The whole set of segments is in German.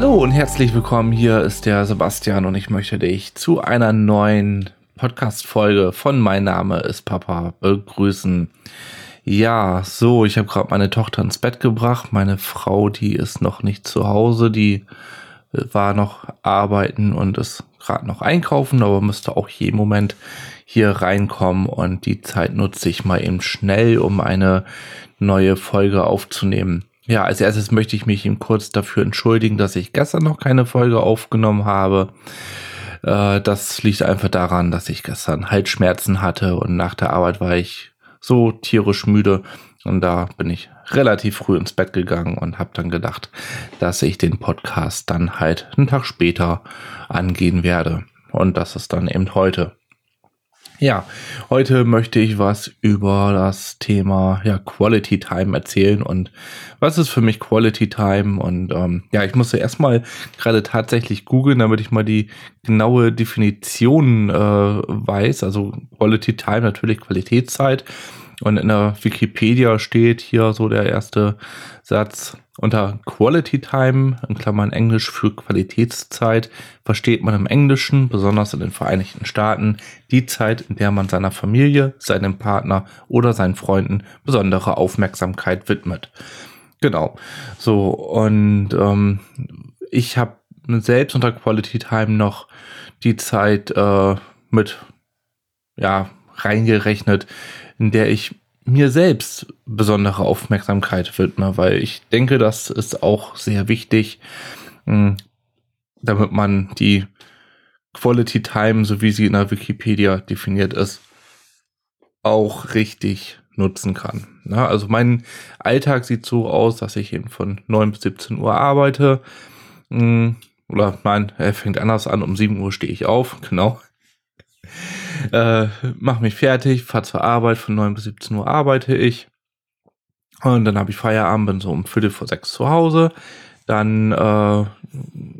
Hallo und herzlich willkommen. Hier ist der Sebastian und ich möchte dich zu einer neuen Podcast-Folge von Mein Name ist Papa begrüßen. Ja, so, ich habe gerade meine Tochter ins Bett gebracht. Meine Frau, die ist noch nicht zu Hause, die war noch arbeiten und ist gerade noch einkaufen, aber müsste auch jeden Moment hier reinkommen und die Zeit nutze ich mal eben schnell, um eine neue Folge aufzunehmen. Ja, als erstes möchte ich mich ihm kurz dafür entschuldigen, dass ich gestern noch keine Folge aufgenommen habe. Äh, das liegt einfach daran, dass ich gestern Halsschmerzen hatte und nach der Arbeit war ich so tierisch müde und da bin ich relativ früh ins Bett gegangen und habe dann gedacht, dass ich den Podcast dann halt einen Tag später angehen werde. Und das ist dann eben heute. Ja, heute möchte ich was über das Thema ja, Quality Time erzählen und was ist für mich Quality Time und ähm, ja, ich musste erstmal gerade tatsächlich googeln, damit ich mal die genaue Definition äh, weiß. Also Quality Time natürlich Qualitätszeit und in der Wikipedia steht hier so der erste Satz. Unter Quality Time, in Klammern Englisch für Qualitätszeit, versteht man im Englischen, besonders in den Vereinigten Staaten, die Zeit, in der man seiner Familie, seinem Partner oder seinen Freunden besondere Aufmerksamkeit widmet. Genau. So, und ähm, ich habe selbst unter Quality Time noch die Zeit äh, mit ja, reingerechnet, in der ich mir selbst besondere Aufmerksamkeit widme, weil ich denke, das ist auch sehr wichtig, hm, damit man die Quality Time, so wie sie in der Wikipedia definiert ist, auch richtig nutzen kann. Ja, also mein Alltag sieht so aus, dass ich eben von 9 bis 17 Uhr arbeite. Hm, oder nein, er fängt anders an, um 7 Uhr stehe ich auf, genau äh, mach mich fertig, fahr zur Arbeit, von 9 bis 17 Uhr arbeite ich. Und dann habe ich Feierabend, bin so um Viertel vor sechs zu Hause. Dann äh,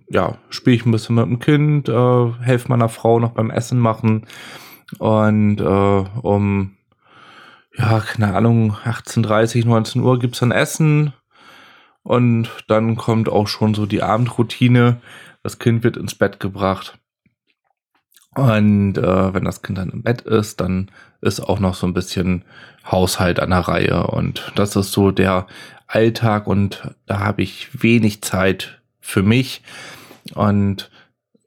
ja, spiele ich ein bisschen mit dem Kind, äh, helfe meiner Frau noch beim Essen machen. Und äh, um, ja, keine Ahnung, 18.30, 19 Uhr gibt's dann Essen. Und dann kommt auch schon so die Abendroutine. Das Kind wird ins Bett gebracht. Und äh, wenn das Kind dann im Bett ist, dann ist auch noch so ein bisschen Haushalt an der Reihe. Und das ist so der Alltag und da habe ich wenig Zeit für mich. Und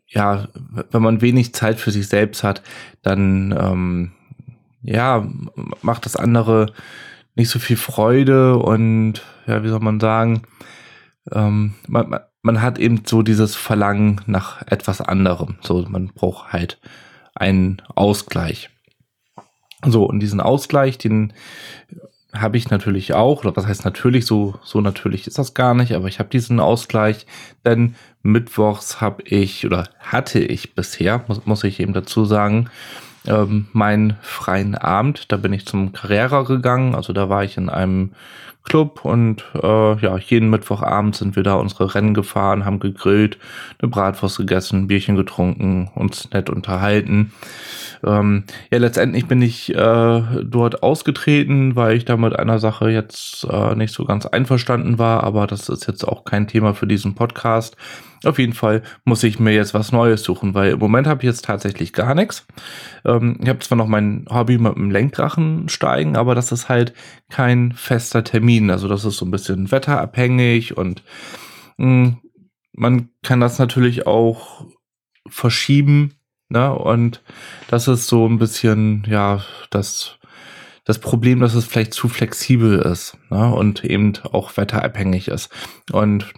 ja, wenn man wenig Zeit für sich selbst hat, dann ähm, ja, macht das andere nicht so viel Freude und ja, wie soll man sagen, ähm, man, man hat eben so dieses Verlangen nach etwas anderem. So, man braucht halt einen Ausgleich. So, und diesen Ausgleich, den habe ich natürlich auch, oder was heißt natürlich, so, so natürlich ist das gar nicht, aber ich habe diesen Ausgleich, denn mittwochs habe ich, oder hatte ich bisher, muss, muss ich eben dazu sagen, ähm, meinen freien Abend. Da bin ich zum Carrera gegangen, also da war ich in einem Club und äh, ja, jeden Mittwochabend sind wir da unsere Rennen gefahren, haben gegrillt, eine Bratwurst gegessen, ein Bierchen getrunken, uns nett unterhalten. Ähm, ja, letztendlich bin ich äh, dort ausgetreten, weil ich da mit einer Sache jetzt äh, nicht so ganz einverstanden war, aber das ist jetzt auch kein Thema für diesen Podcast. Auf jeden Fall muss ich mir jetzt was Neues suchen, weil im Moment habe ich jetzt tatsächlich gar nichts. Ähm, ich habe zwar noch mein Hobby mit dem Lenkdrachen steigen, aber das ist halt kein fester Termin. Also das ist so ein bisschen wetterabhängig und mh, hm, man kann das natürlich auch verschieben. Ne? Und das ist so ein bisschen, ja, das das Problem, dass es vielleicht zu flexibel ist ne? und eben auch wetterabhängig ist. Und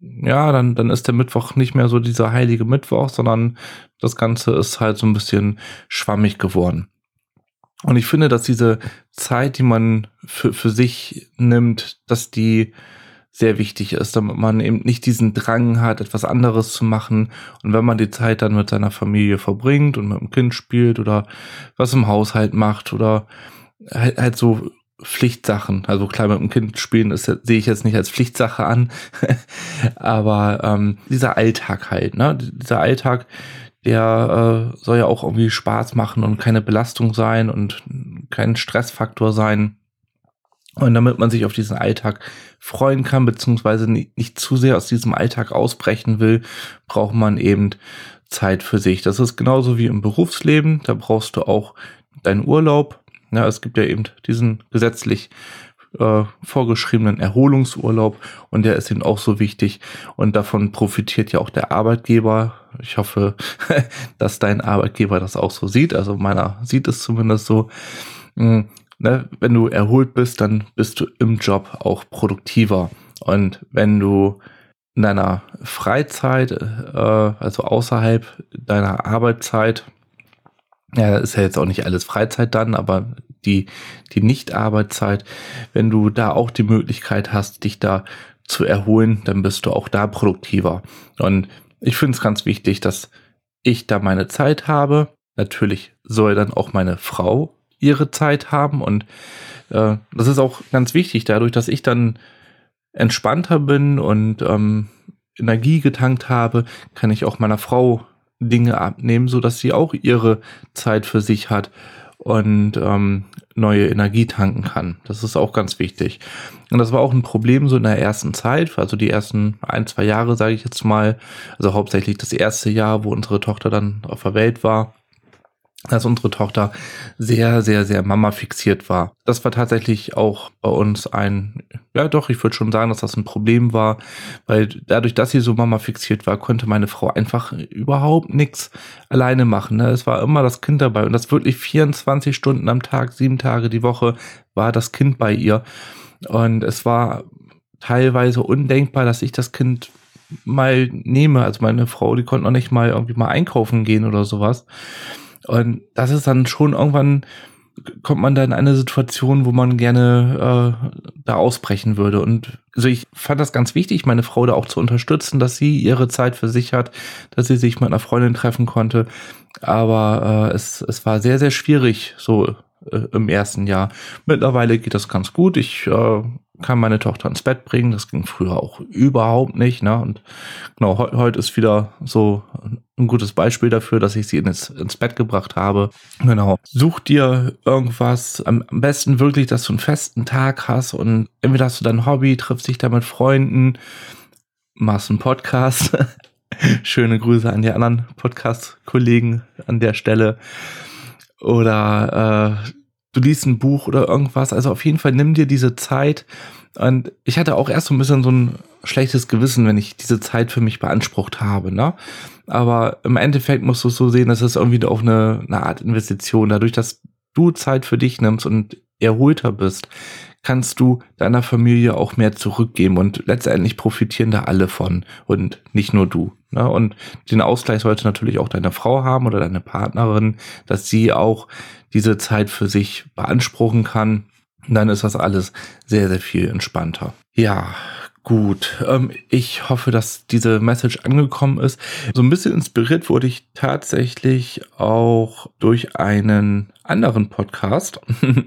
ja, dann, dann ist der Mittwoch nicht mehr so dieser heilige Mittwoch, sondern das Ganze ist halt so ein bisschen schwammig geworden. Und ich finde, dass diese Zeit, die man für, für sich nimmt, dass die sehr wichtig ist, damit man eben nicht diesen Drang hat, etwas anderes zu machen. Und wenn man die Zeit dann mit seiner Familie verbringt und mit dem Kind spielt oder was im Haushalt macht oder halt, halt so Pflichtsachen. Also klar, mit dem Kind spielen ist, sehe ich jetzt nicht als Pflichtsache an, aber ähm, dieser Alltag halt, ne? Dieser Alltag, der äh, soll ja auch irgendwie Spaß machen und keine Belastung sein und kein Stressfaktor sein. Und damit man sich auf diesen Alltag freuen kann, beziehungsweise nicht, nicht, zu sehr aus diesem Alltag ausbrechen will, braucht man eben Zeit für sich. Das ist genauso wie im Berufsleben. Da brauchst du auch deinen Urlaub. Ja, es gibt ja eben diesen gesetzlich äh, vorgeschriebenen Erholungsurlaub und der ist eben auch so wichtig und davon profitiert ja auch der Arbeitgeber. Ich hoffe, dass dein Arbeitgeber das auch so sieht. Also meiner sieht es zumindest so. Ne, wenn du erholt bist, dann bist du im Job auch produktiver. Und wenn du in deiner Freizeit, äh, also außerhalb deiner Arbeitszeit, ja, ist ja jetzt auch nicht alles Freizeit dann, aber die, die Nicht-Arbeitszeit, wenn du da auch die Möglichkeit hast, dich da zu erholen, dann bist du auch da produktiver. Und ich finde es ganz wichtig, dass ich da meine Zeit habe. Natürlich soll dann auch meine Frau ihre Zeit haben. Und äh, das ist auch ganz wichtig, dadurch, dass ich dann entspannter bin und ähm, Energie getankt habe, kann ich auch meiner Frau Dinge abnehmen, so dass sie auch ihre Zeit für sich hat und ähm, neue Energie tanken kann. Das ist auch ganz wichtig. Und das war auch ein Problem so in der ersten Zeit, also die ersten ein, zwei Jahre, sage ich jetzt mal, also hauptsächlich das erste Jahr, wo unsere Tochter dann auf der Welt war dass unsere Tochter sehr, sehr, sehr Mama fixiert war. Das war tatsächlich auch bei uns ein, ja doch, ich würde schon sagen, dass das ein Problem war, weil dadurch, dass sie so Mama fixiert war, konnte meine Frau einfach überhaupt nichts alleine machen. Ne? Es war immer das Kind dabei und das wirklich 24 Stunden am Tag, sieben Tage die Woche war das Kind bei ihr. Und es war teilweise undenkbar, dass ich das Kind mal nehme. Also meine Frau, die konnte noch nicht mal irgendwie mal einkaufen gehen oder sowas. Und das ist dann schon irgendwann, kommt man da in eine Situation, wo man gerne äh, da ausbrechen würde. Und also ich fand das ganz wichtig, meine Frau da auch zu unterstützen, dass sie ihre Zeit für sich hat, dass sie sich mit einer Freundin treffen konnte. Aber äh, es, es war sehr, sehr schwierig, so äh, im ersten Jahr. Mittlerweile geht das ganz gut. Ich äh, kann meine Tochter ins Bett bringen. Das ging früher auch überhaupt nicht. Ne? Und genau, he heute ist wieder so ein gutes Beispiel dafür, dass ich sie ins, ins Bett gebracht habe. Genau. Such dir irgendwas. Am, am besten wirklich, dass du einen festen Tag hast und entweder hast du dein Hobby, triffst dich da mit Freunden, machst einen Podcast. Schöne Grüße an die anderen Podcast-Kollegen an der Stelle. Oder äh, du liest ein Buch oder irgendwas. Also auf jeden Fall nimm dir diese Zeit. Und ich hatte auch erst so ein bisschen so ein schlechtes Gewissen, wenn ich diese Zeit für mich beansprucht habe, ne? Aber im Endeffekt musst du es so sehen, dass es irgendwie auch eine, eine Art Investition. Dadurch, dass du Zeit für dich nimmst und erholter bist, kannst du deiner Familie auch mehr zurückgeben und letztendlich profitieren da alle von und nicht nur du. Ne? Und den Ausgleich sollte natürlich auch deine Frau haben oder deine Partnerin, dass sie auch diese Zeit für sich beanspruchen kann. Und dann ist das alles sehr, sehr viel entspannter. Ja, gut. Ähm, ich hoffe, dass diese Message angekommen ist. So ein bisschen inspiriert wurde ich tatsächlich auch durch einen anderen Podcast.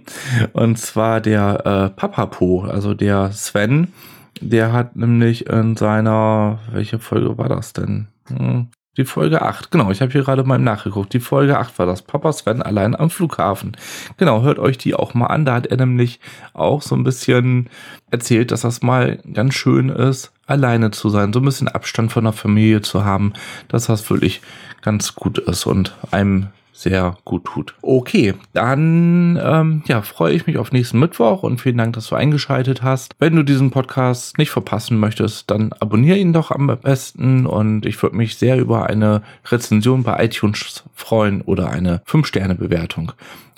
Und zwar der äh, Papapo, also der Sven. Der hat nämlich in seiner, welche Folge war das denn? Hm, die Folge 8, genau, ich habe hier gerade mal nachgeguckt. Die Folge 8 war das. Papa Sven allein am Flughafen. Genau, hört euch die auch mal an. Da hat er nämlich auch so ein bisschen erzählt, dass das mal ganz schön ist, alleine zu sein, so ein bisschen Abstand von der Familie zu haben, dass das wirklich ganz gut ist und einem sehr gut tut. Okay, dann ähm, ja, freue ich mich auf nächsten Mittwoch und vielen Dank, dass du eingeschaltet hast. Wenn du diesen Podcast nicht verpassen möchtest, dann abonniere ihn doch am besten und ich würde mich sehr über eine Rezension bei iTunes freuen oder eine 5-Sterne-Bewertung.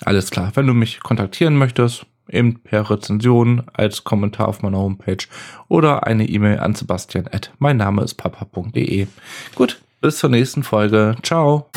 Alles klar, wenn du mich kontaktieren möchtest, eben per Rezension als Kommentar auf meiner Homepage oder eine E-Mail an sebastian at mein Name ist papa.de. Gut, bis zur nächsten Folge. Ciao.